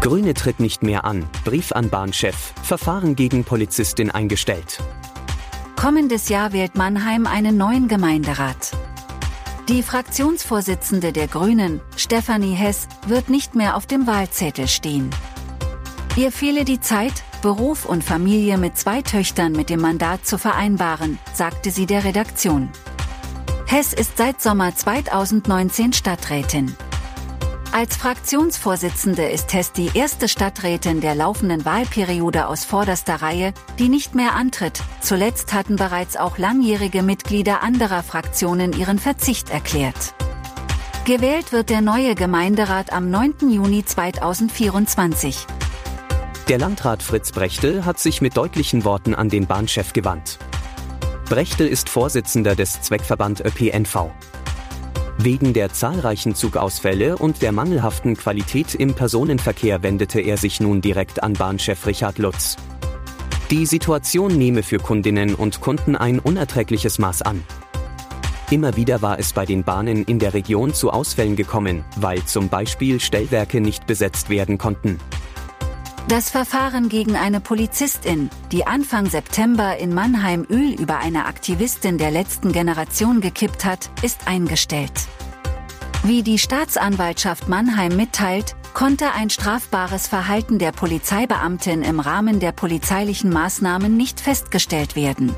Grüne tritt nicht mehr an. Brief an Bahnchef. Verfahren gegen Polizistin eingestellt. Kommendes Jahr wählt Mannheim einen neuen Gemeinderat. Die Fraktionsvorsitzende der Grünen, Stefanie Hess, wird nicht mehr auf dem Wahlzettel stehen. Ihr fehle die Zeit, Beruf und Familie mit zwei Töchtern mit dem Mandat zu vereinbaren, sagte sie der Redaktion. Hess ist seit Sommer 2019 Stadträtin. Als Fraktionsvorsitzende ist Hess die erste Stadträtin der laufenden Wahlperiode aus vorderster Reihe, die nicht mehr antritt. Zuletzt hatten bereits auch langjährige Mitglieder anderer Fraktionen ihren Verzicht erklärt. Gewählt wird der neue Gemeinderat am 9. Juni 2024. Der Landrat Fritz Brechtel hat sich mit deutlichen Worten an den Bahnchef gewandt. Brechtel ist Vorsitzender des Zweckverband ÖPNV. Wegen der zahlreichen Zugausfälle und der mangelhaften Qualität im Personenverkehr wendete er sich nun direkt an Bahnchef Richard Lutz. Die Situation nehme für Kundinnen und Kunden ein unerträgliches Maß an. Immer wieder war es bei den Bahnen in der Region zu Ausfällen gekommen, weil zum Beispiel Stellwerke nicht besetzt werden konnten. Das Verfahren gegen eine Polizistin, die Anfang September in Mannheim Öl über eine Aktivistin der letzten Generation gekippt hat, ist eingestellt. Wie die Staatsanwaltschaft Mannheim mitteilt, konnte ein strafbares Verhalten der Polizeibeamtin im Rahmen der polizeilichen Maßnahmen nicht festgestellt werden.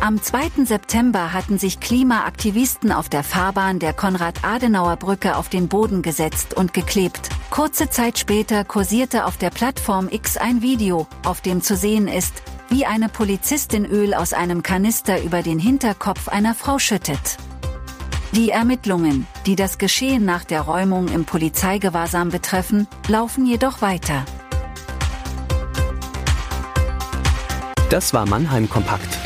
Am 2. September hatten sich Klimaaktivisten auf der Fahrbahn der Konrad-Adenauer-Brücke auf den Boden gesetzt und geklebt. Kurze Zeit später kursierte auf der Plattform X ein Video, auf dem zu sehen ist, wie eine Polizistin Öl aus einem Kanister über den Hinterkopf einer Frau schüttet. Die Ermittlungen, die das Geschehen nach der Räumung im Polizeigewahrsam betreffen, laufen jedoch weiter. Das war Mannheim Kompakt.